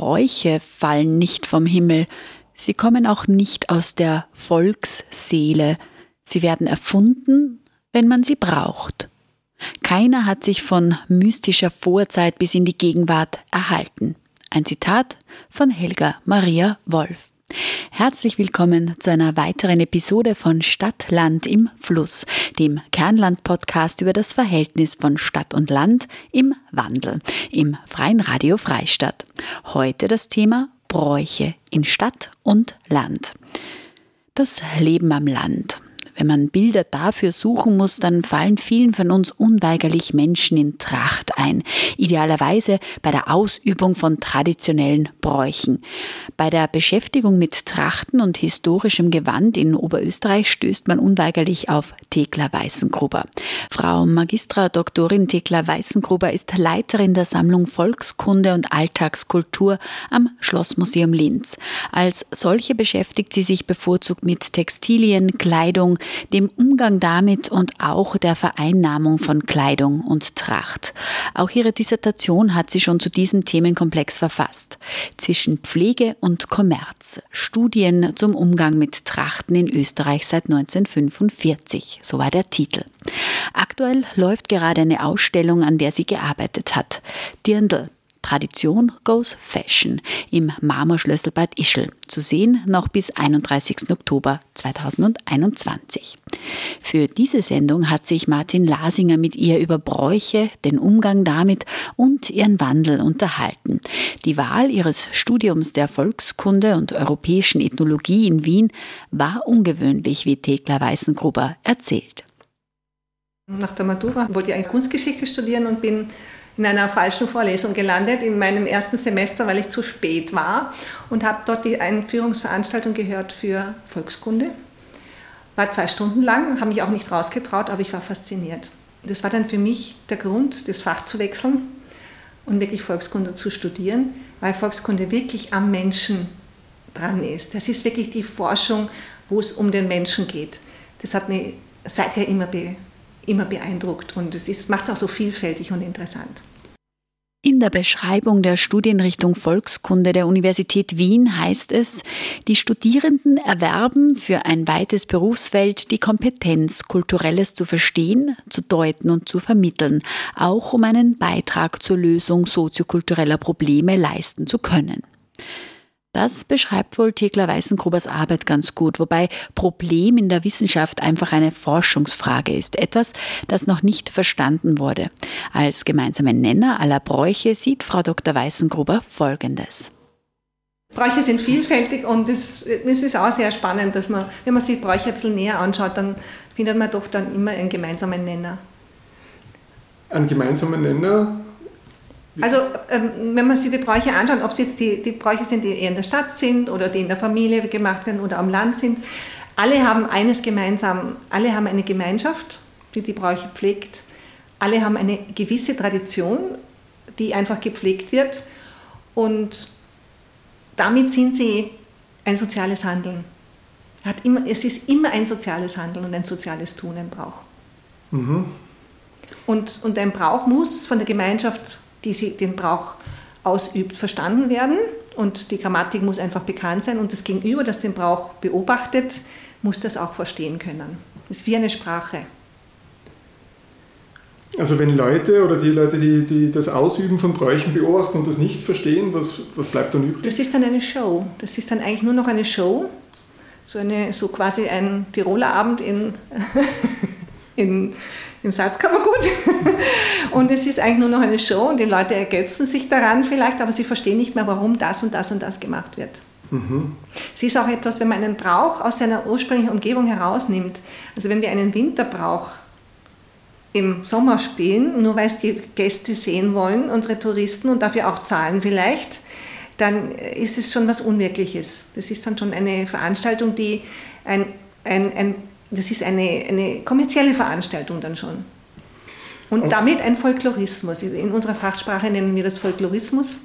Bräuche fallen nicht vom Himmel, sie kommen auch nicht aus der Volksseele, sie werden erfunden, wenn man sie braucht. Keiner hat sich von mystischer Vorzeit bis in die Gegenwart erhalten. Ein Zitat von Helga Maria Wolf. Herzlich willkommen zu einer weiteren Episode von Stadt, Land im Fluss, dem Kernland-Podcast über das Verhältnis von Stadt und Land im Wandel im Freien Radio Freistadt. Heute das Thema Bräuche in Stadt und Land. Das Leben am Land. Wenn man Bilder dafür suchen muss, dann fallen vielen von uns unweigerlich Menschen in Tracht ein. Idealerweise bei der Ausübung von traditionellen Bräuchen. Bei der Beschäftigung mit Trachten und historischem Gewand in Oberösterreich stößt man unweigerlich auf Thekla Weißengruber. Frau Magistra Doktorin Thekla Weißengruber ist Leiterin der Sammlung Volkskunde und Alltagskultur am Schlossmuseum Linz. Als solche beschäftigt sie sich bevorzugt mit Textilien, Kleidung, dem Umgang damit und auch der Vereinnahmung von Kleidung und Tracht. Auch ihre Dissertation hat sie schon zu diesem Themenkomplex verfasst. Zwischen Pflege und Kommerz. Studien zum Umgang mit Trachten in Österreich seit 1945. So war der Titel. Aktuell läuft gerade eine Ausstellung, an der sie gearbeitet hat. Dirndl, Tradition goes Fashion im Marmorschlössel Bad Ischl. Zu sehen noch bis 31. Oktober 2021. Für diese Sendung hat sich Martin Lasinger mit ihr über Bräuche, den Umgang damit und ihren Wandel unterhalten. Die Wahl ihres Studiums der Volkskunde und europäischen Ethnologie in Wien war ungewöhnlich, wie Thekla Weißengruber erzählt. Nach der Matura wollte ich eigentlich Kunstgeschichte studieren und bin in einer falschen Vorlesung gelandet in meinem ersten Semester, weil ich zu spät war und habe dort die Einführungsveranstaltung gehört für Volkskunde. War zwei Stunden lang, habe mich auch nicht rausgetraut, aber ich war fasziniert. Das war dann für mich der Grund, das Fach zu wechseln und wirklich Volkskunde zu studieren, weil Volkskunde wirklich am Menschen dran ist. Das ist wirklich die Forschung, wo es um den Menschen geht. Das hat mich seither immer be immer beeindruckt und es macht es auch so vielfältig und interessant. In der Beschreibung der Studienrichtung Volkskunde der Universität Wien heißt es, die Studierenden erwerben für ein weites Berufsfeld die Kompetenz, Kulturelles zu verstehen, zu deuten und zu vermitteln, auch um einen Beitrag zur Lösung soziokultureller Probleme leisten zu können. Das beschreibt wohl Thekla Weißengrubers Arbeit ganz gut, wobei Problem in der Wissenschaft einfach eine Forschungsfrage ist, etwas, das noch nicht verstanden wurde. Als gemeinsamen Nenner aller Bräuche sieht Frau Dr. Weißengruber Folgendes. Bräuche sind vielfältig und es, es ist auch sehr spannend, dass man, wenn man sich Bräuche ein bisschen näher anschaut, dann findet man doch dann immer einen gemeinsamen Nenner. Ein gemeinsamer Nenner also ähm, wenn man sich die Bräuche anschaut, ob es jetzt die, die Bräuche sind, die eher in der Stadt sind oder die in der Familie gemacht werden oder am Land sind, alle haben eines gemeinsam, alle haben eine Gemeinschaft, die die Bräuche pflegt, alle haben eine gewisse Tradition, die einfach gepflegt wird und damit sind sie ein soziales Handeln. Immer, es ist immer ein soziales Handeln und ein soziales Tun, ein Brauch. Mhm. Und, und ein Brauch muss von der Gemeinschaft die sie den Brauch ausübt, verstanden werden. Und die Grammatik muss einfach bekannt sein und das Gegenüber, das den Brauch beobachtet, muss das auch verstehen können. Das ist wie eine Sprache. Also wenn Leute oder die Leute, die, die das Ausüben von Bräuchen beobachten und das nicht verstehen, was, was bleibt dann übrig? Das ist dann eine Show. Das ist dann eigentlich nur noch eine Show. So, eine, so quasi ein Tiroler Abend in, in im Salzkammergut. und es ist eigentlich nur noch eine Show und die Leute ergötzen sich daran vielleicht, aber sie verstehen nicht mehr, warum das und das und das gemacht wird. Mhm. Es ist auch etwas, wenn man einen Brauch aus seiner ursprünglichen Umgebung herausnimmt. Also wenn wir einen Winterbrauch im Sommer spielen, nur weil es die Gäste sehen wollen, unsere Touristen und dafür auch zahlen vielleicht, dann ist es schon was Unwirkliches. Das ist dann schon eine Veranstaltung, die ein, ein, ein das ist eine, eine kommerzielle Veranstaltung dann schon. Und okay. damit ein Folklorismus. In unserer Fachsprache nennen wir das Folklorismus.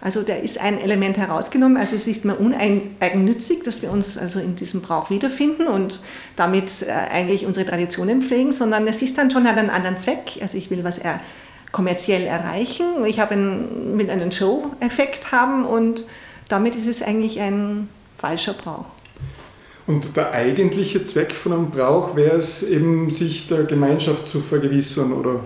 Also da ist ein Element herausgenommen. Also es ist nicht mehr uneigennützig, dass wir uns also in diesem Brauch wiederfinden und damit äh, eigentlich unsere Traditionen pflegen, sondern es ist dann schon hat einen anderen Zweck. Also ich will was er kommerziell erreichen. Ich habe einen, will einen Show-Effekt haben und damit ist es eigentlich ein falscher Brauch. Und der eigentliche Zweck von einem Brauch wäre es eben, sich der Gemeinschaft zu vergewissern, oder?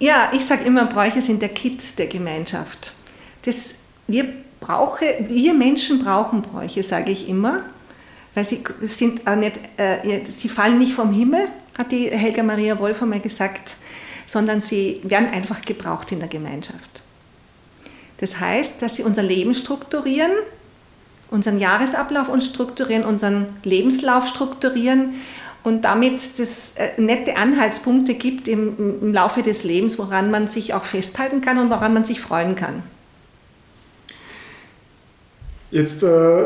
Ja, ich sage immer, Bräuche sind der Kit der Gemeinschaft. Das, wir, brauche, wir Menschen brauchen Bräuche, sage ich immer, weil sie, sind nicht, äh, sie fallen nicht vom Himmel, hat die Helga Maria Wolf einmal gesagt, sondern sie werden einfach gebraucht in der Gemeinschaft. Das heißt, dass sie unser Leben strukturieren, unseren Jahresablauf und strukturieren, unseren Lebenslauf strukturieren und damit das äh, nette Anhaltspunkte gibt im, im Laufe des Lebens, woran man sich auch festhalten kann und woran man sich freuen kann. Jetzt äh,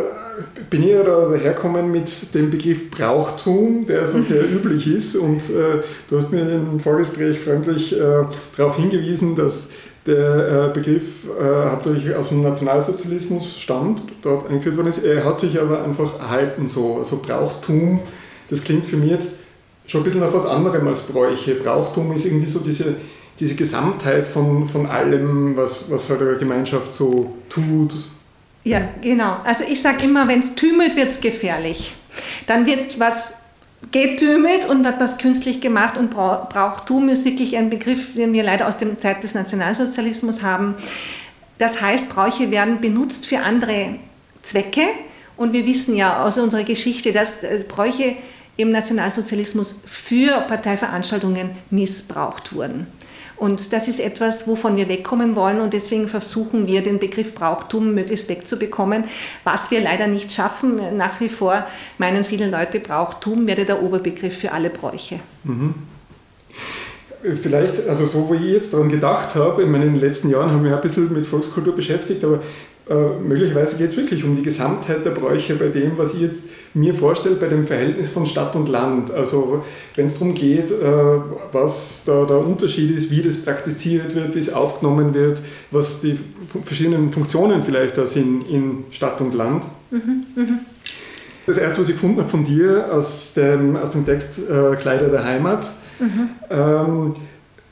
bin ich ja da daherkommen mit dem Begriff Brauchtum, der so sehr üblich ist. Und äh, du hast mir im Vorgespräch freundlich äh, darauf hingewiesen, dass der äh, Begriff äh, hauptsächlich aus dem Nationalsozialismus stammt, dort eingeführt worden ist. Er hat sich aber einfach erhalten so. Also Brauchtum, das klingt für mich jetzt schon ein bisschen nach was anderem als Bräuche. Brauchtum ist irgendwie so diese, diese Gesamtheit von, von allem, was, was halt eine Gemeinschaft so tut. Ja, genau. Also ich sage immer, wenn es tümelt, wird es gefährlich. Dann wird was getümelt und hat was künstlich gemacht und Brauchtum ist wirklich ein Begriff, den wir leider aus der Zeit des Nationalsozialismus haben. Das heißt, Bräuche werden benutzt für andere Zwecke und wir wissen ja aus unserer Geschichte, dass äh, Bräuche im Nationalsozialismus für Parteiveranstaltungen missbraucht wurden. Und das ist etwas, wovon wir wegkommen wollen und deswegen versuchen wir, den Begriff Brauchtum möglichst wegzubekommen, was wir leider nicht schaffen. Nach wie vor meinen viele Leute, Brauchtum werde der Oberbegriff für alle Bräuche. Mhm. Vielleicht, also so wie ich jetzt daran gedacht habe, in meinen letzten Jahren habe ich mich ein bisschen mit Volkskultur beschäftigt, aber äh, möglicherweise geht es wirklich um die Gesamtheit der Bräuche bei dem, was ich jetzt mir vorstelle, bei dem Verhältnis von Stadt und Land. Also wenn es darum geht, äh, was da der Unterschied ist, wie das praktiziert wird, wie es aufgenommen wird, was die verschiedenen Funktionen vielleicht da sind in Stadt und Land. Mhm, mh. Das erste, was ich gefunden habe von dir aus dem, aus dem Text äh, Kleider der Heimat, mhm. ähm,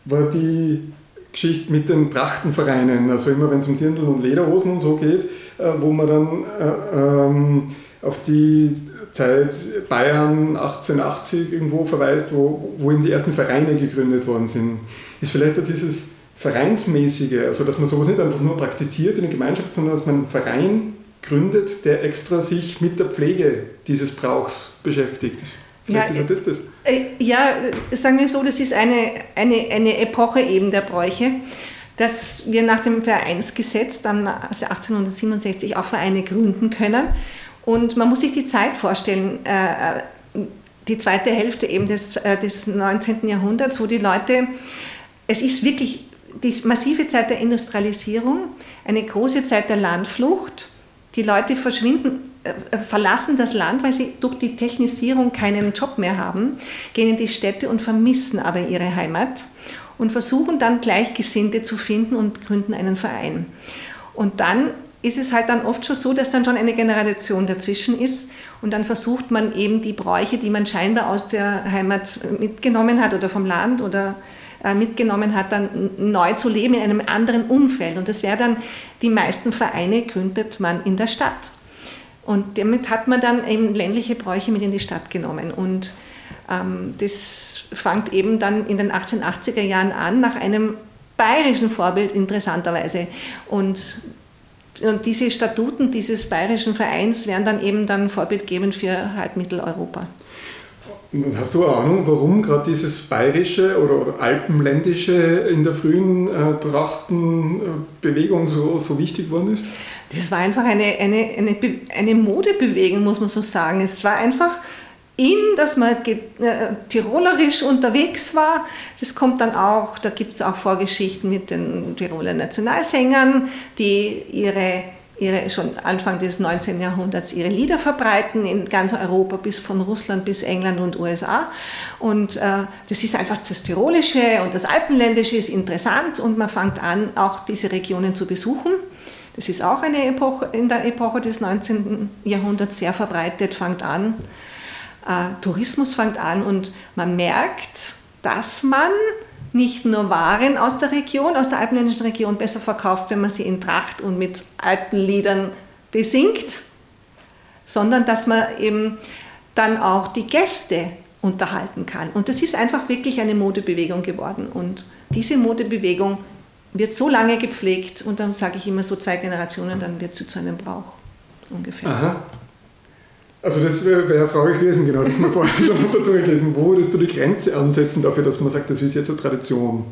war die Geschichte mit den Trachtenvereinen, also immer wenn es um Dirndl und Lederhosen und so geht, äh, wo man dann äh, ähm, auf die Zeit Bayern 1880 irgendwo verweist, wo, wo eben die ersten Vereine gegründet worden sind. Ist vielleicht auch dieses Vereinsmäßige, also dass man sowas nicht einfach nur praktiziert in der Gemeinschaft, sondern dass man einen Verein gründet, der extra sich mit der Pflege dieses Brauchs beschäftigt. Vielleicht ja, ist das. Äh, ja, sagen wir so, das ist eine, eine, eine Epoche eben der Bräuche, dass wir nach dem Vereinsgesetz dann also 1867 auch Vereine gründen können. Und man muss sich die Zeit vorstellen, äh, äh, die zweite Hälfte eben des, des 19. Jahrhunderts, wo die Leute, es ist wirklich die massive Zeit der Industrialisierung, eine große Zeit der Landflucht. Die Leute verschwinden äh, verlassen das Land, weil sie durch die Technisierung keinen Job mehr haben, gehen in die Städte und vermissen aber ihre Heimat und versuchen dann Gleichgesinnte zu finden und gründen einen Verein. Und dann ist es halt dann oft schon so, dass dann schon eine Generation dazwischen ist und dann versucht man eben die Bräuche, die man scheinbar aus der Heimat mitgenommen hat oder vom Land oder äh, mitgenommen hat, dann neu zu leben in einem anderen Umfeld. Und das wäre dann, die meisten Vereine gründet man in der Stadt. Und damit hat man dann eben ländliche Bräuche mit in die Stadt genommen. Und ähm, das fängt eben dann in den 1880er Jahren an, nach einem bayerischen Vorbild interessanterweise. Und, und diese Statuten dieses bayerischen Vereins werden dann eben dann vorbildgebend für halb Mitteleuropa. Hast du eine Ahnung, warum gerade dieses bayerische oder alpenländische in der frühen äh, Trachtenbewegung so, so wichtig geworden ist? Das war einfach eine, eine, eine, eine Modebewegung, muss man so sagen. Es war einfach in, dass man äh, tirolerisch unterwegs war. Das kommt dann auch, da gibt es auch Vorgeschichten mit den Tiroler Nationalsängern, die ihre, ihre schon Anfang des 19. Jahrhunderts ihre Lieder verbreiten in ganz Europa bis von Russland bis England und USA. Und äh, das ist einfach das Tirolische und das Alpenländische ist interessant und man fängt an, auch diese Regionen zu besuchen. Das ist auch eine Epoche, in der Epoche des 19. Jahrhunderts sehr verbreitet, fängt an. Äh, Tourismus fängt an und man merkt, dass man nicht nur Waren aus der Region, aus der alpenländischen Region besser verkauft, wenn man sie in Tracht und mit Alpenliedern besingt, sondern dass man eben dann auch die Gäste unterhalten kann. Und das ist einfach wirklich eine Modebewegung geworden. Und diese Modebewegung wird so lange gepflegt und dann sage ich immer so zwei Generationen, dann wird sie zu einem Brauch ungefähr. Aha. Also das wäre wär eine Frage gewesen, genau, das haben wir vorher schon dazu gelesen. Wo würdest du die Grenze ansetzen dafür, dass man sagt, das ist jetzt eine Tradition?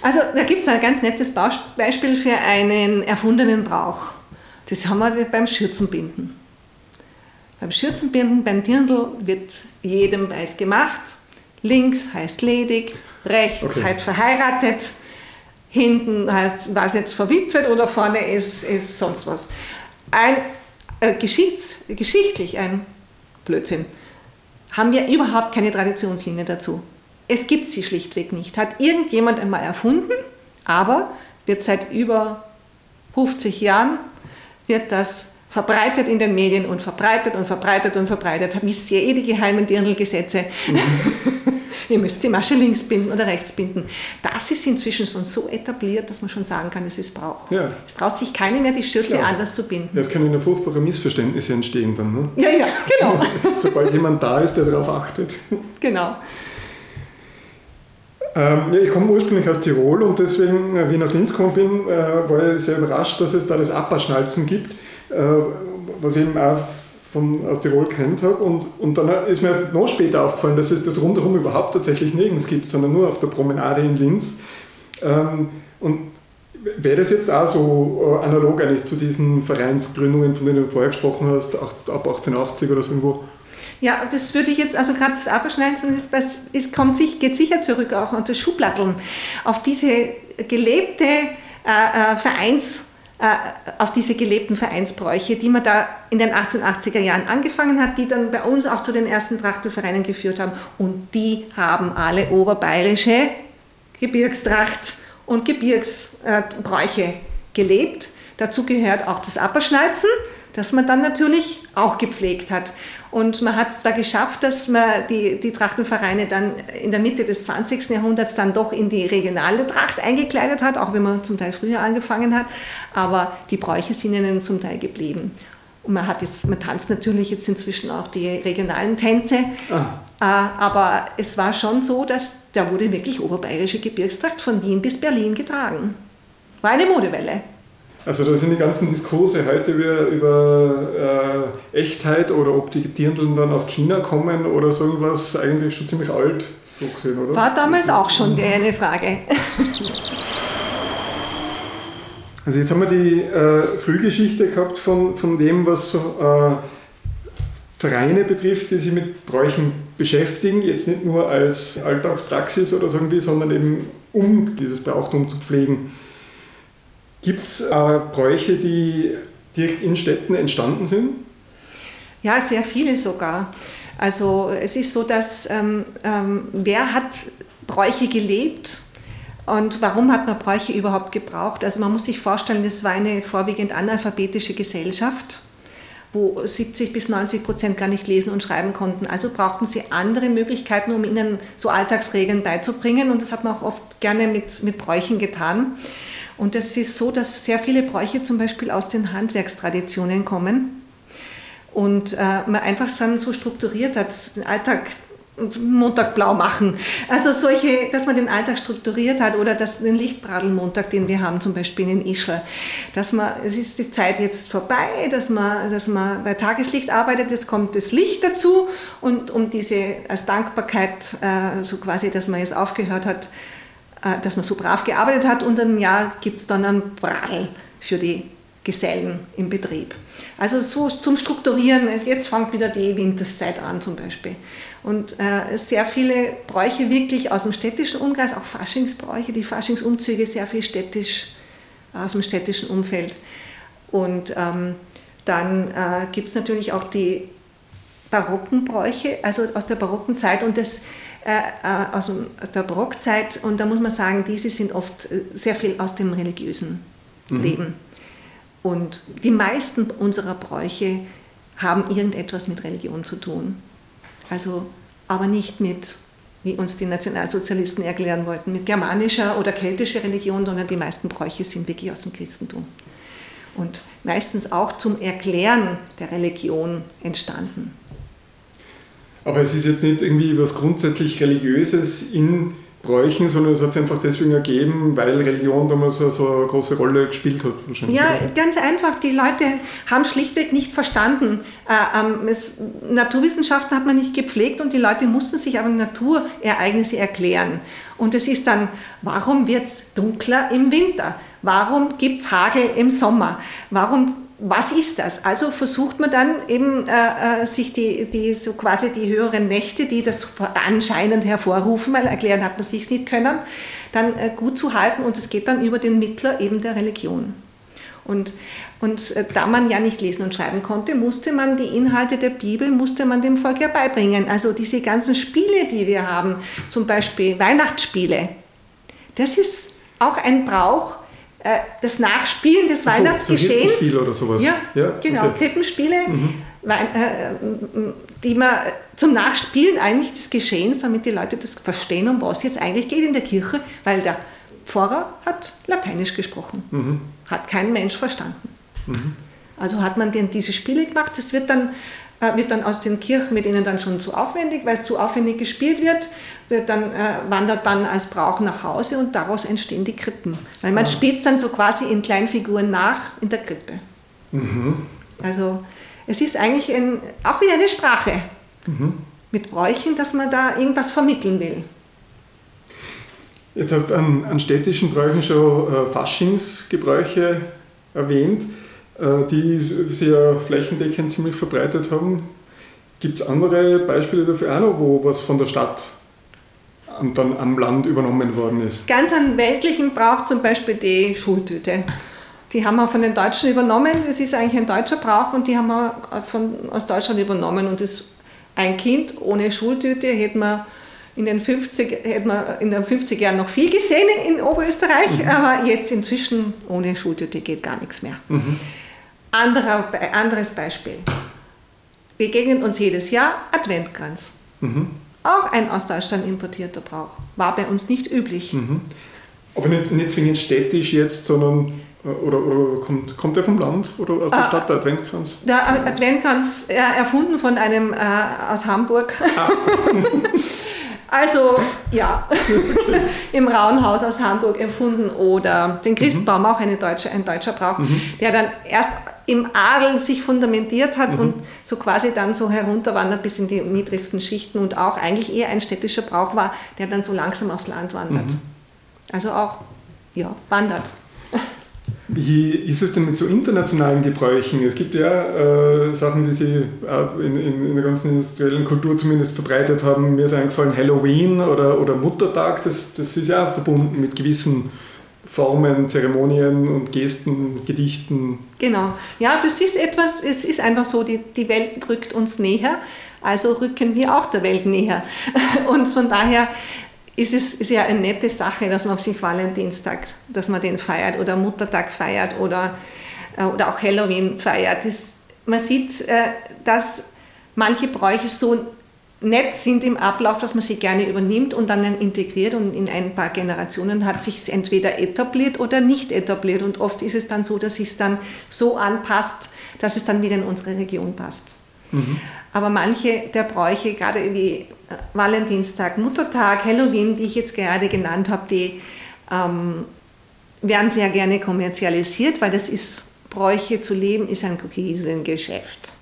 Also da gibt es ein ganz nettes Beispiel für einen erfundenen Brauch. Das haben wir beim Schürzenbinden. Beim Schürzenbinden, beim Dirndl wird jedem Beid gemacht. Links heißt ledig, rechts okay. heißt verheiratet, hinten heißt, weiß jetzt verwitwet oder vorne ist, ist sonst was. Ein äh, geschichtlich ein Blödsinn, haben wir überhaupt keine Traditionslinie dazu. Es gibt sie schlichtweg nicht. Hat irgendjemand einmal erfunden, aber wird seit über 50 Jahren wird das verbreitet in den Medien und verbreitet und verbreitet und verbreitet. Wisst ihr eh die geheimen Dirndl-Gesetze? Mhm. ihr müsst die Masche links binden oder rechts binden. Das ist inzwischen schon so etabliert, dass man schon sagen kann, es ist Brauch. Ja. Es traut sich keiner mehr, die Schürze Klar. anders zu binden. Ja, es können ja furchtbare Missverständnisse entstehen dann. Ne? Ja, ja, genau. Sobald jemand da ist, der darauf achtet. Genau. Ähm, ja, ich komme ursprünglich aus Tirol und deswegen, äh, wie ich nach Linz gekommen bin, äh, war ich sehr überrascht, dass es da das Appa-Schnalzen gibt, äh, was eben auch von, aus Tirol kennt habe. Und, und dann ist mir erst noch später aufgefallen, dass es das rundherum überhaupt tatsächlich nirgends gibt, sondern nur auf der Promenade in Linz. Ähm, und wäre das jetzt auch so äh, analog eigentlich zu diesen Vereinsgründungen, von denen du vorher gesprochen hast, ab 1880 oder so irgendwo? Ja, das würde ich jetzt, also gerade das Abschneiden, ist, ist, kommt, geht sicher zurück auch unter Schublatteln auf diese gelebte äh, äh Vereins- auf diese gelebten Vereinsbräuche, die man da in den 1880er Jahren angefangen hat, die dann bei uns auch zu den ersten Trachtenvereinen geführt haben. Und die haben alle oberbayerische Gebirgstracht und Gebirgsbräuche gelebt. Dazu gehört auch das Apperschnalzen, das man dann natürlich auch gepflegt hat. Und man hat es zwar geschafft, dass man die, die Trachtenvereine dann in der Mitte des 20. Jahrhunderts dann doch in die regionale Tracht eingekleidet hat, auch wenn man zum Teil früher angefangen hat, aber die Bräuche sind ihnen zum Teil geblieben. Und man, hat jetzt, man tanzt natürlich jetzt inzwischen auch die regionalen Tänze, ah. Äh, aber es war schon so, dass da wurde wirklich oberbayerische Gebirgstracht von Wien bis Berlin getragen. War eine Modewelle. Also da sind die ganzen Diskurse heute über, äh, Echtheit oder ob die Dirndln dann aus China kommen oder so irgendwas eigentlich schon ziemlich alt so gesehen, oder? War damals auch schon die eine Frage. Also jetzt haben wir die äh, Frühgeschichte gehabt von, von dem, was so äh, Vereine betrifft, die sich mit Bräuchen beschäftigen, jetzt nicht nur als Alltagspraxis oder so irgendwie, sondern eben um dieses Brauchtum zu pflegen. Gibt es äh, Bräuche, die direkt in Städten entstanden sind? Ja, sehr viele sogar. Also es ist so, dass ähm, ähm, wer hat Bräuche gelebt und warum hat man Bräuche überhaupt gebraucht? Also man muss sich vorstellen, das war eine vorwiegend analphabetische Gesellschaft wo 70 bis 90 Prozent gar nicht lesen und schreiben konnten. Also brauchten sie andere Möglichkeiten, um ihnen so Alltagsregeln beizubringen. Und das hat man auch oft gerne mit, mit Bräuchen getan. Und es ist so, dass sehr viele Bräuche zum Beispiel aus den Handwerkstraditionen kommen und äh, man einfach dann so strukturiert hat, den Alltag Montag blau machen. Also solche, dass man den Alltag strukturiert hat oder dass den Lichtbradelmontag, den wir haben, zum Beispiel in Ischl, dass man, es ist die Zeit jetzt vorbei, dass man, dass man bei Tageslicht arbeitet, es kommt das Licht dazu und um diese als Dankbarkeit, äh, so quasi, dass man jetzt aufgehört hat, dass man so brav gearbeitet hat und im Jahr gibt es dann einen Bradel für die Gesellen im Betrieb. Also so zum Strukturieren, jetzt fängt wieder die Winterszeit an zum Beispiel. Und äh, sehr viele Bräuche wirklich aus dem städtischen Umkreis, auch Faschingsbräuche, die Faschingsumzüge sehr viel städtisch, aus dem städtischen Umfeld. Und ähm, dann äh, gibt es natürlich auch die barocken Bräuche, also aus der barocken Zeit und das äh, äh, aus, aus, der Barockzeit und da muss man sagen, diese sind oft äh, sehr viel aus dem religiösen mhm. Leben. Und die meisten unserer Bräuche haben irgendetwas mit Religion zu tun. Also, aber nicht mit, wie uns die Nationalsozialisten erklären wollten, mit germanischer oder keltischer Religion, sondern die meisten Bräuche sind wirklich aus dem Christentum. Und meistens auch zum Erklären der Religion entstanden. Aber es ist jetzt nicht irgendwie was grundsätzlich Religiöses in Bräuchen, sondern es hat sich einfach deswegen ergeben, weil Religion damals so, eine große Rolle gespielt hat. Wahrscheinlich. Ja, ganz einfach. Die Leute haben schlichtweg nicht verstanden. Äh, ähm, es, Naturwissenschaften hat man nicht gepflegt und die Leute mussten sich aber Naturereignisse erklären. Und es ist dann, warum wird es dunkler im Winter? Warum gibt es Hagel im Sommer? Warum was ist das? Also versucht man dann eben äh, äh, sich die, die, so quasi die höheren Mächte, die das anscheinend hervorrufen, weil erklären hat man sich nicht können, dann äh, gut zu halten und es geht dann über den Mittler eben der Religion. Und, und äh, da man ja nicht lesen und schreiben konnte, musste man die Inhalte der Bibel, musste man dem Volk ja beibringen. Also diese ganzen Spiele, die wir haben, zum Beispiel Weihnachtsspiele, das ist auch ein Brauch, das Nachspielen des so, Weihnachtsgeschehens. So oder sowas. Ja, ja genau, okay. Krippenspiele, mhm. Äh, die man zum Nachspielen eigentlich des Geschehens, damit die Leute das verstehen, um was jetzt eigentlich geht in der Kirche, weil der Pfarrer hat Lateinisch gesprochen, mhm. hat kein Mensch verstanden. Mhm. Also hat man denn diese Spiele gemacht. Das wird dann äh, wird dann aus den Kirchen mit ihnen dann schon zu aufwendig, weil es zu aufwendig gespielt wird, wird dann, äh, wandert dann als Brauch nach Hause und daraus entstehen die Krippen. Weil man ah. spielt es dann so quasi in Kleinfiguren nach in der Krippe. Mhm. Also es ist eigentlich ein, auch wieder eine Sprache mhm. mit Bräuchen, dass man da irgendwas vermitteln will. Jetzt hast du an, an städtischen Bräuchen schon äh, Faschingsgebräuche erwähnt. Äh, die sich ja flächendeckend ziemlich verbreitet haben. Gibt es andere Beispiele dafür auch noch, wo was von der Stadt und dann am Land übernommen worden ist? Ganz an weltlichen braucht zum Beispiel die Schultüte. Die haben wir von den Deutschen übernommen. Das ist eigentlich ein deutscher Brauch und die haben wir von, aus Deutschland übernommen. Und das, ein Kind ohne Schultüte hätte man in den 50, hätte man in den 50 Jahren noch viel gesehen in Oberösterreich, mhm. aber jetzt inzwischen ohne Schultüte geht gar nichts mehr. Mhm. Anderer, anderes Beispiel. Wir gehen uns jedes Jahr Adventkranz. Mhm. Auch ein aus Deutschland importierter Brauch. War bei uns nicht üblich. Mhm. Aber nicht, nicht zwingend städtisch jetzt, sondern äh, oder, oder kommt, kommt der vom Land oder aus der äh, Stadt, der Adventkranz? Der Adventkranz, äh, erfunden von einem äh, aus Hamburg. Ah. also, ja, im Rauenhaus aus Hamburg erfunden oder den Christbaum, mhm. auch eine deutsche, ein deutscher Brauch, mhm. der dann erst im Adel sich fundamentiert hat mhm. und so quasi dann so herunterwandert bis in die niedrigsten Schichten und auch eigentlich eher ein städtischer Brauch war, der dann so langsam aufs Land wandert. Mhm. Also auch, ja, wandert. Wie ist es denn mit so internationalen Gebräuchen? Es gibt ja äh, Sachen, die sie äh, in, in, in, der ganzen industriellen Kultur zumindest verbreitet haben. Mir ist eingefallen Halloween oder, oder Muttertag, das, das ist ja verbunden mit gewissen Formen, Zeremonien und Gesten, Gedichten. Genau. Ja, das ist etwas, es ist einfach so, die, die Welt rückt uns näher, also rücken wir auch der Welt näher. Und von daher ist es ist ja eine nette Sache, dass man sich Valentinstag, dass man den feiert oder Muttertag feiert oder, äh, oder auch Halloween feiert. Das, man sieht, äh, dass manche Bräuche so nett sind im Ablauf, dass man sie gerne übernimmt und dann integriert und in ein paar Generationen hat sich entweder etabliert oder nicht etabliert und oft ist es dann so, dass es dann so anpasst, dass es dann wieder in unsere Region passt. Mhm. Aber manche der Bräuche, gerade wie äh, Valentinstag, Muttertag, Halloween, die ich jetzt gerade genannt habe, die ähm, werden sehr gerne kommerzialisiert, weil das ist, Bräuche zu leben, ist ein Riesengeschäft.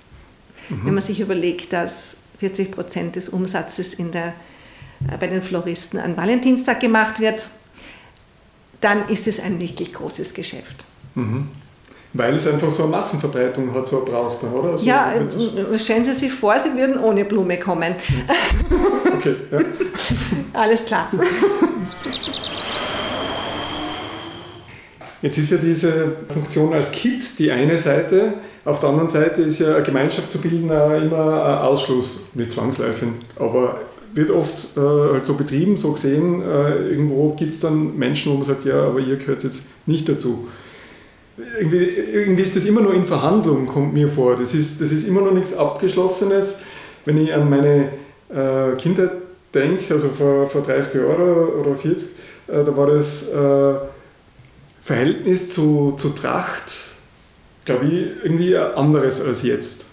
Mhm. Wenn man sich überlegt, dass 40 Prozent des Umsatzes in der, äh, bei den Floristen an Valentinstag gemacht wird, dann ist es ein wirklich großes Geschäft. Mhm. Weil es einfach so eine Massenverbreitung hat, so braucht, oder? Also ja, stellen Sie sich vor, Sie würden ohne Blume kommen. Okay, ja. Alles klar. Jetzt ist ja diese Funktion als Kit die eine Seite, auf der anderen Seite ist ja eine Gemeinschaft zu bilden auch immer ein Ausschluss, nicht zwangsläufig, aber wird oft äh, halt so betrieben, so gesehen, äh, irgendwo gibt es dann Menschen, wo man sagt, ja, aber ihr gehört jetzt nicht dazu. Irgendwie, irgendwie ist das immer noch in Verhandlung, kommt mir vor. Das ist, das ist immer noch nichts Abgeschlossenes. Wenn ich an meine äh, Kindheit denke, also vor, vor 30 Jahren oder 40, äh, da war das äh, Verhältnis zu, zu Tracht, glaube ich, irgendwie anderes als jetzt.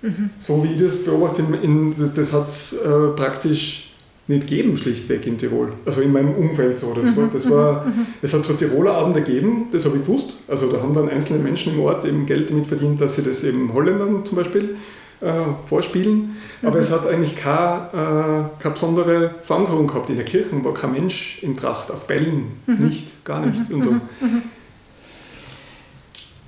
Mhm. So wie ich das beobachte, in, das hat es äh, praktisch nicht gegeben, schlichtweg in Tirol. Also in meinem Umfeld so. Das mhm. war, das war, mhm. mhm. Es hat so Tiroler Abende gegeben, das habe ich gewusst. Also da haben dann einzelne Menschen im Ort eben Geld damit verdient, dass sie das eben Holländern zum Beispiel äh, vorspielen. Aber mhm. es hat eigentlich keine, äh, keine besondere Verankerung gehabt. In der Kirche war kein Mensch in Tracht, auf Bällen mhm. nicht, gar nicht. Und so.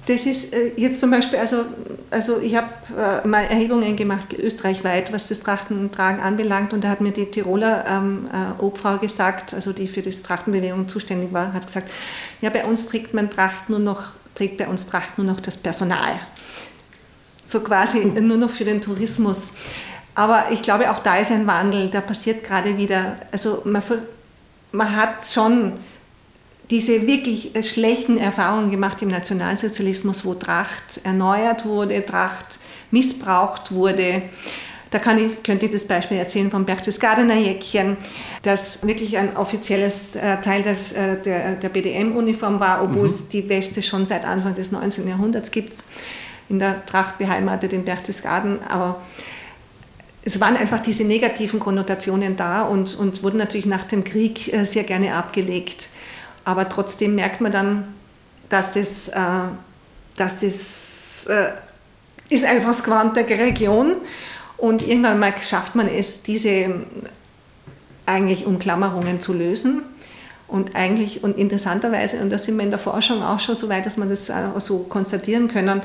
Das ist äh, jetzt zum Beispiel, also, also ich habe äh, mal Erhebungen gemacht, österreichweit, was das Trachtentragen anbelangt. Und da hat mir die Tiroler ähm, äh, Obfrau gesagt, also die für die Trachtenbewegung zuständig war, hat gesagt, ja, bei uns trägt man Tracht nur noch, trägt bei uns Tracht nur noch das Personal. So quasi nur noch für den Tourismus. Aber ich glaube, auch da ist ein Wandel, da passiert gerade wieder, also man, man hat schon diese wirklich schlechten Erfahrungen gemacht im Nationalsozialismus, wo Tracht erneuert wurde, Tracht missbraucht wurde. Da kann ich, könnte ich das Beispiel erzählen von Berchtesgadener Jäckchen, das wirklich ein offizielles äh, Teil des, äh, der, der BDM-Uniform war, obwohl mhm. es die Weste schon seit Anfang des 19. Jahrhunderts gibt, in der Tracht beheimatet in Berchtesgaden. Aber es waren einfach diese negativen Konnotationen da und, und wurden natürlich nach dem Krieg sehr gerne abgelegt. Aber trotzdem merkt man dann, dass das, äh, dass das äh, ist einfach das Quant der Region und irgendwann mal schafft man es, diese eigentlich Umklammerungen zu lösen. Und eigentlich, und interessanterweise, und da sind wir in der Forschung auch schon so weit, dass man das so konstatieren können,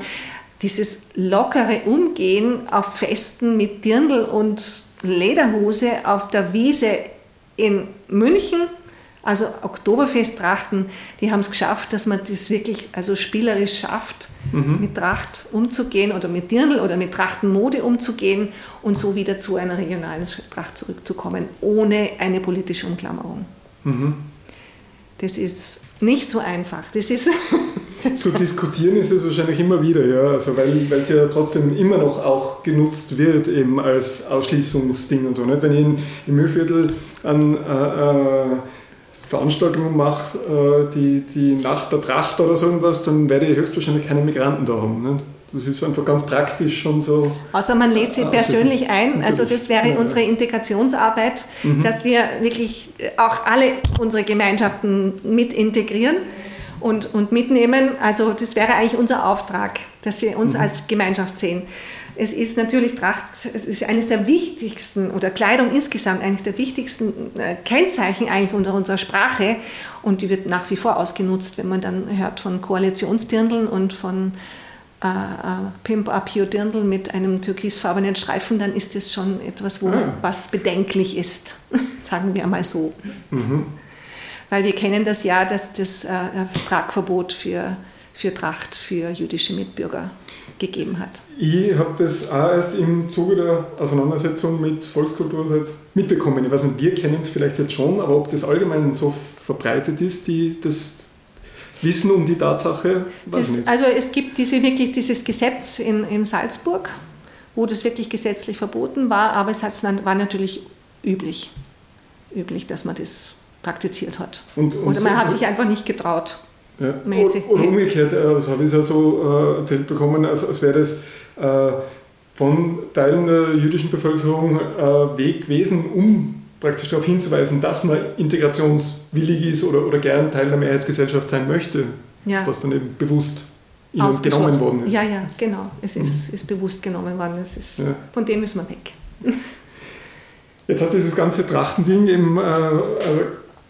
dieses lockere Umgehen auf Festen mit Dirndl und Lederhose auf der Wiese in München also Oktoberfest-Trachten, die haben es geschafft, dass man das wirklich also spielerisch schafft, mhm. mit Tracht umzugehen oder mit Dirndl oder mit Trachtenmode umzugehen und so wieder zu einer regionalen Tracht zurückzukommen, ohne eine politische Umklammerung. Mhm. Das ist nicht so einfach. Das ist Zu diskutieren ist es wahrscheinlich immer wieder, ja, also weil, es ja trotzdem immer noch auch genutzt wird eben als Ausschließungsding und so. Nicht? Wenn ich in, im Müllviertel an äh, äh, Veranstaltungen mache, äh, die, die Nacht der Tracht oder so irgendwas, dann werde ich höchstwahrscheinlich keine Migranten da haben. Ne? Das ist einfach ganz praktisch schon so. Außer man lädt sie äh, persönlich ein. Also das wäre unsere Integrationsarbeit, mhm. dass wir wirklich auch alle unsere Gemeinschaften mit integrieren und, und mitnehmen. Also das wäre eigentlich unser Auftrag, dass wir uns mhm. als Gemeinschaft sehen. Es ist natürlich Tracht, es ist eines der wichtigsten oder Kleidung insgesamt eines der wichtigsten äh, Kennzeichen eigentlich unter unserer Sprache und die wird nach wie vor ausgenutzt, wenn man dann hört von Koalitionsdirndeln und von äh, äh, Pimp Up Your Dirndl mit einem türkisfarbenen Streifen, dann ist das schon etwas, wo ah. was bedenklich ist, sagen wir mal so. Mhm. Weil wir kennen das ja, dass das äh, Tragverbot für, für Tracht für jüdische Mitbürger gegeben hat. Ich habe das auch erst im Zuge der Auseinandersetzung mit Volkskultur mitbekommen. Ich weiß nicht, wir kennen es vielleicht jetzt schon, aber ob das allgemein so verbreitet ist, die, das Wissen um die Tatsache, das. Also es gibt diese, wirklich dieses Gesetz in, in Salzburg, wo das wirklich gesetzlich verboten war, aber es war natürlich üblich, üblich, dass man das praktiziert hat. Und, und Oder man so hat sich einfach nicht getraut. Ja. Oder, umgekehrt, äh, das habe ich ja so äh, erzählt bekommen, als, als wäre das äh, von Teilen der jüdischen Bevölkerung Weg gewesen, um praktisch darauf hinzuweisen, dass man integrationswillig ist oder, oder gern Teil der Mehrheitsgesellschaft sein möchte, ja. was dann eben bewusst ihnen genommen worden ist. Ja, ja, genau. Es ist, mhm. ist bewusst genommen worden. Es ist, ja. Von dem müssen wir weg. Jetzt hat dieses ganze Trachtending eben äh,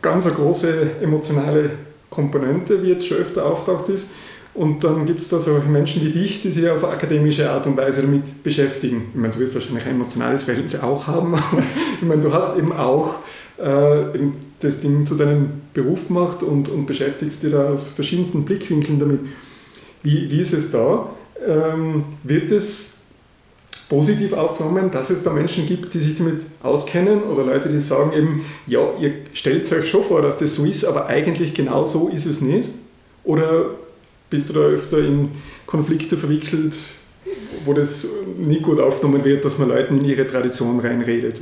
ganz eine große emotionale Komponente, wie jetzt schon öfter auftaucht ist. Und dann gibt es da so Menschen wie dich, die sich auf akademische Art und Weise damit beschäftigen. Ich meine, du wirst wahrscheinlich ein emotionales Verhältnis auch haben, ich meine, du hast eben auch äh, das Ding zu deinem Beruf gemacht und, und beschäftigst dich da aus verschiedensten Blickwinkeln damit. Wie, wie ist es da? Ähm, wird es positiv aufgenommen, dass es da Menschen gibt, die sich damit auskennen oder Leute, die sagen eben, ja, ihr stellt euch schon vor, dass das so ist, aber eigentlich genau so ist es nicht? Oder bist du da öfter in Konflikte verwickelt, wo das nicht gut aufgenommen wird, dass man Leuten in ihre Tradition reinredet?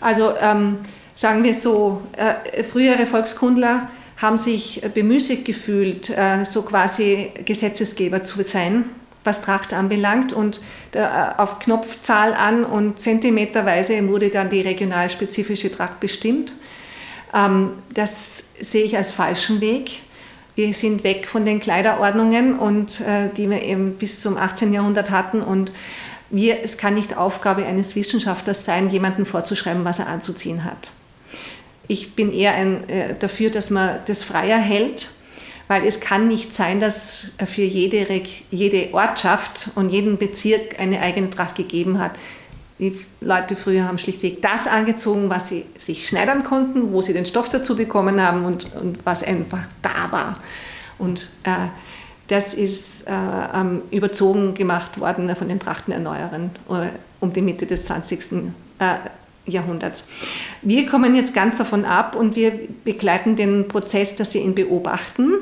Also ähm, sagen wir so, äh, frühere Volkskundler haben sich bemüßigt gefühlt, äh, so quasi Gesetzesgeber zu sein was Tracht anbelangt. Und äh, auf Knopfzahl an und zentimeterweise wurde dann die regionalspezifische Tracht bestimmt. Ähm, das sehe ich als falschen Weg. Wir sind weg von den Kleiderordnungen, und, äh, die wir eben bis zum 18. Jahrhundert hatten. Und wir, es kann nicht Aufgabe eines Wissenschaftlers sein, jemandem vorzuschreiben, was er anzuziehen hat. Ich bin eher ein, äh, dafür, dass man das freier hält weil es kann nicht sein, dass für jede, jede Ortschaft und jeden Bezirk eine eigene Tracht gegeben hat. Die Leute früher haben schlichtweg das angezogen, was sie sich schneidern konnten, wo sie den Stoff dazu bekommen haben und, und was einfach da war. Und äh, das ist äh, ähm, überzogen gemacht worden von den Trachtenerneuerern äh, um die Mitte des 20. Äh, Jahrhunderts. Wir kommen jetzt ganz davon ab und wir begleiten den Prozess, dass wir ihn beobachten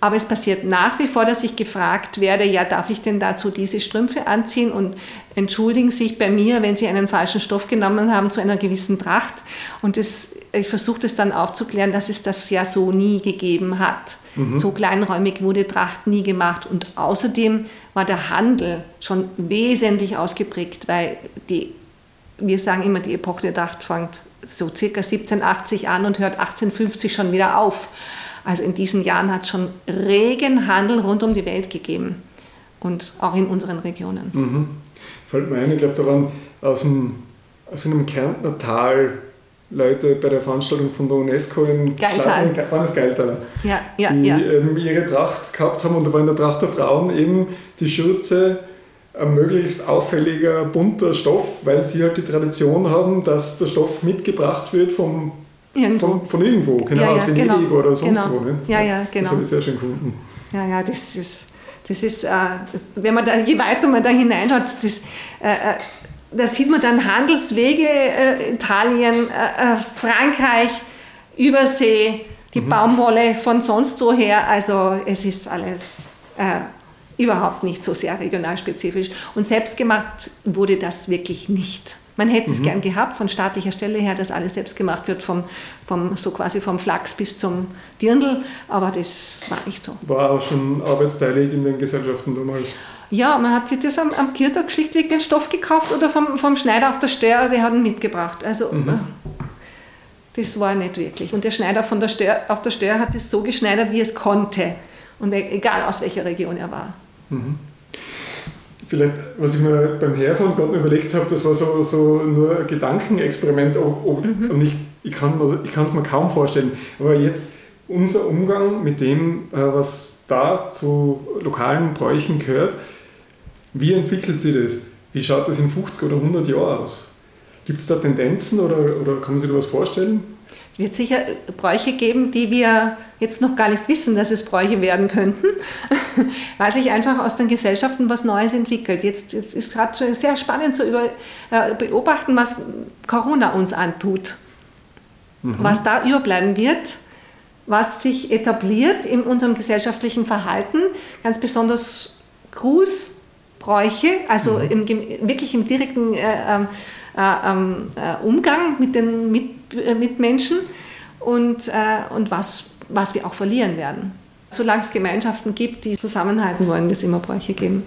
aber es passiert nach wie vor, dass ich gefragt werde, ja, darf ich denn dazu diese Strümpfe anziehen? Und entschuldigen sich bei mir, wenn Sie einen falschen Stoff genommen haben zu einer gewissen Tracht. Und das, ich versuche das dann aufzuklären, dass es das ja so nie gegeben hat. Mhm. So kleinräumig wurde Tracht nie gemacht. Und außerdem war der Handel schon wesentlich ausgeprägt, weil die, wir sagen immer, die Epoche der Tracht fängt so circa 1780 an und hört 1850 schon wieder auf. Also in diesen Jahren hat es schon regen Handel rund um die Welt gegeben und auch in unseren Regionen. Mhm. Fällt mir ein, ich glaube, da waren aus, dem, aus einem Kärntner Tal Leute bei der Veranstaltung von der UNESCO in Geiltal. waren Geiltaler, ja, ja, die ja. Ähm, ihre Tracht gehabt haben und da war in der Tracht der Frauen eben die Schürze ein möglichst auffälliger, bunter Stoff, weil sie halt die Tradition haben, dass der Stoff mitgebracht wird vom Irgendwo. Von, von irgendwo, genau, ja, ja, aus Venedig genau, oder sonst genau. wo. Ne? Ja, ja, genau. Das habe ich sehr schön gefunden. Ja, ja, das ist, das ist äh, wenn man da, je weiter man da hineinschaut, das, äh, äh da sieht man dann Handelswege, äh, Italien, äh, äh, Frankreich, Übersee, die mhm. Baumwolle von sonst woher. Also es ist alles überhaupt nicht so sehr regionalspezifisch. Und selbstgemacht wurde das wirklich nicht. Man hätte es mhm. gern gehabt, von staatlicher Stelle her, dass alles selbst gemacht wird, vom, vom, so quasi vom Flachs bis zum Dirndl, aber das war nicht so. War auch schon arbeitsteilig in den Gesellschaften damals? Ja, man hat sich das am, am Kirtag schlichtweg den Stoff gekauft oder vom, vom Schneider auf der Stör, hat ihn mitgebracht. Also mhm. Äh, das war nicht wirklich. Und der Schneider von der Stör, auf der Stör hat es so geschneidert, wie es konnte. Und e-, egal aus welcher Region er war. Mhm. Vielleicht, was ich mir beim Herfahren gerade überlegt habe, das war so, so nur ein Gedankenexperiment ob, ob, mhm. und ich, ich kann es mir kaum vorstellen. Aber jetzt unser Umgang mit dem, äh, was da zu lokalen Bräuchen gehört, wie entwickelt sich das? Wie schaut das in 50 oder 100 Jahren aus? Gibt es da Tendenzen oder, oder kann man sich da was vorstellen? wird sicher Bräuche geben, die wir jetzt noch gar nicht wissen, dass es Bräuche werden könnten, weil sich einfach aus den Gesellschaften was Neues entwickelt. Jetzt, jetzt ist gerade sehr spannend zu über, äh, beobachten, was Corona uns antut, mhm. was da überbleiben wird, was sich etabliert in unserem gesellschaftlichen Verhalten, ganz besonders Grußbräuche, also mhm. im, wirklich im direkten äh, ähm, äh, ähm, äh, Umgang mit den mit äh, Mitmenschen und, äh, und was, was wir auch verlieren werden. Solange es Gemeinschaften gibt, die zusammenhalten wollen, wird es immer Bräuche geben.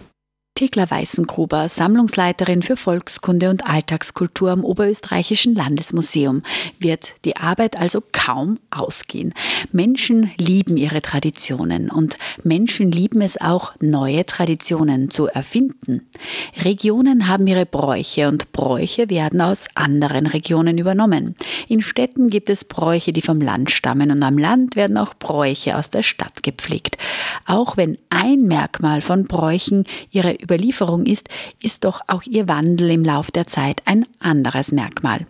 Thekla Weißengruber, Sammlungsleiterin für Volkskunde und Alltagskultur am Oberösterreichischen Landesmuseum, wird die Arbeit also kaum ausgehen. Menschen lieben ihre Traditionen und Menschen lieben es auch, neue Traditionen zu erfinden. Regionen haben ihre Bräuche und Bräuche werden aus anderen Regionen übernommen. In Städten gibt es Bräuche, die vom Land stammen und am Land werden auch Bräuche aus der Stadt gepflegt. Auch wenn ein Merkmal von Bräuchen ihre Überlieferung ist, ist doch auch ihr Wandel im Lauf der Zeit ein anderes Merkmal.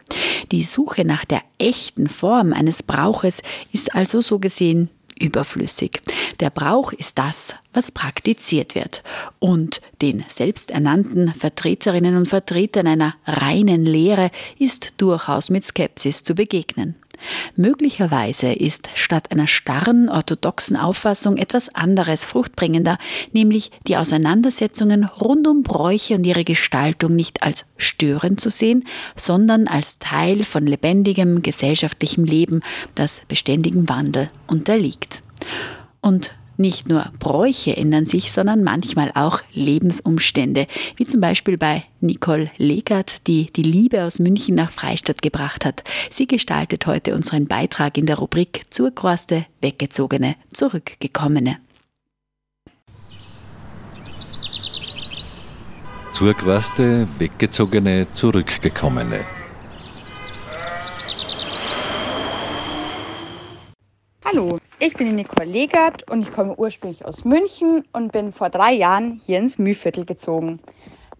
Die Suche nach der echten Form eines Brauches ist also so gesehen überflüssig. Der Brauch ist das, was praktiziert wird. Und den selbsternannten Vertreterinnen und Vertretern einer reinen Lehre ist durchaus mit Skepsis zu begegnen. Möglicherweise ist statt einer starren orthodoxen Auffassung etwas anderes fruchtbringender, nämlich die Auseinandersetzungen rund um Bräuche und ihre Gestaltung nicht als störend zu sehen, sondern als Teil von lebendigem gesellschaftlichem Leben, das beständigem Wandel unterliegt. Und nicht nur Bräuche ändern sich, sondern manchmal auch Lebensumstände, wie zum Beispiel bei Nicole Legert, die die Liebe aus München nach Freistadt gebracht hat. Sie gestaltet heute unseren Beitrag in der Rubrik Zurgroste, Weggezogene, Zurückgekommene. Zurgroste, Weggezogene, Zurückgekommene. Hallo, ich bin die Nicole Legert und ich komme ursprünglich aus München und bin vor drei Jahren hier ins Mühviertel gezogen.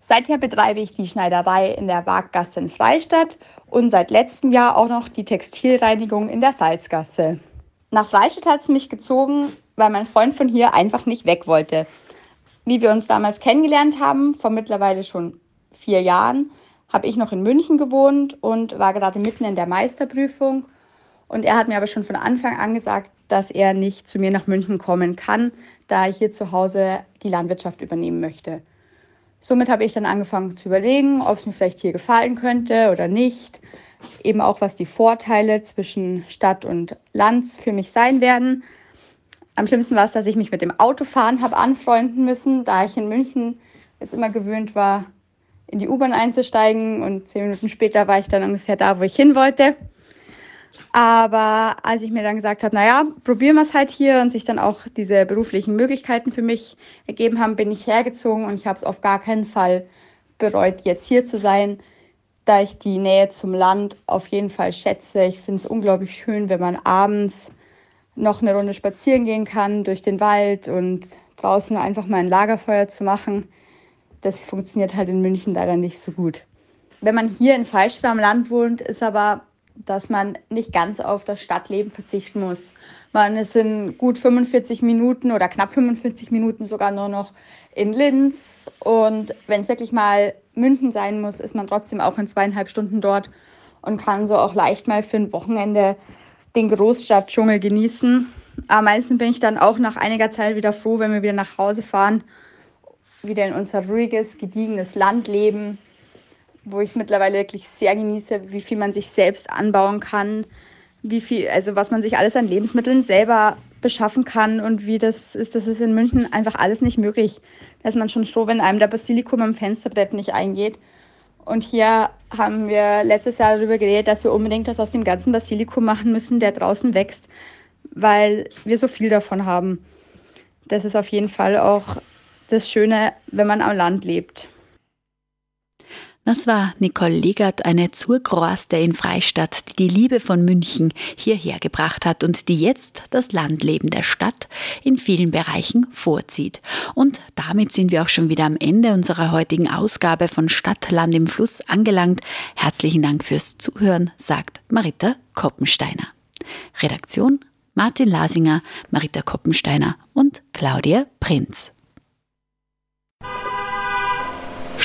Seither betreibe ich die Schneiderei in der Waaggasse in Freistadt und seit letztem Jahr auch noch die Textilreinigung in der Salzgasse. Nach Freistadt hat es mich gezogen, weil mein Freund von hier einfach nicht weg wollte. Wie wir uns damals kennengelernt haben, vor mittlerweile schon vier Jahren, habe ich noch in München gewohnt und war gerade mitten in der Meisterprüfung. Und er hat mir aber schon von Anfang an gesagt, dass er nicht zu mir nach München kommen kann, da ich hier zu Hause die Landwirtschaft übernehmen möchte. Somit habe ich dann angefangen zu überlegen, ob es mir vielleicht hier gefallen könnte oder nicht. Eben auch, was die Vorteile zwischen Stadt und Land für mich sein werden. Am schlimmsten war es, dass ich mich mit dem Autofahren habe anfreunden müssen, da ich in München jetzt immer gewöhnt war, in die U-Bahn einzusteigen und zehn Minuten später war ich dann ungefähr da, wo ich hin wollte. Aber als ich mir dann gesagt habe, naja, probieren wir es halt hier und sich dann auch diese beruflichen Möglichkeiten für mich ergeben haben, bin ich hergezogen und ich habe es auf gar keinen Fall bereut, jetzt hier zu sein, da ich die Nähe zum Land auf jeden Fall schätze. Ich finde es unglaublich schön, wenn man abends noch eine Runde spazieren gehen kann durch den Wald und draußen einfach mal ein Lagerfeuer zu machen. Das funktioniert halt in München leider nicht so gut. Wenn man hier in Freistadt am Land wohnt, ist aber dass man nicht ganz auf das Stadtleben verzichten muss. Man ist in gut 45 Minuten oder knapp 45 Minuten sogar nur noch in Linz. Und wenn es wirklich mal München sein muss, ist man trotzdem auch in zweieinhalb Stunden dort und kann so auch leicht mal für ein Wochenende den Großstadtdschungel genießen. Am meisten bin ich dann auch nach einiger Zeit wieder froh, wenn wir wieder nach Hause fahren, wieder in unser ruhiges, gediegenes Land leben wo ich es mittlerweile wirklich sehr genieße, wie viel man sich selbst anbauen kann, wie viel, also was man sich alles an Lebensmitteln selber beschaffen kann und wie das ist, das ist in München einfach alles nicht möglich. Da ist man schon froh, wenn einem der Basilikum am Fensterbrett nicht eingeht. Und hier haben wir letztes Jahr darüber geredet, dass wir unbedingt was aus dem ganzen Basilikum machen müssen, der draußen wächst, weil wir so viel davon haben. Das ist auf jeden Fall auch das Schöne, wenn man am Land lebt. Das war Nicole Legert, eine Zurgroaste in Freistadt, die die Liebe von München hierher gebracht hat und die jetzt das Landleben der Stadt in vielen Bereichen vorzieht. Und damit sind wir auch schon wieder am Ende unserer heutigen Ausgabe von Stadt, Land im Fluss angelangt. Herzlichen Dank fürs Zuhören, sagt Marita Koppensteiner. Redaktion Martin Lasinger, Marita Koppensteiner und Claudia Prinz.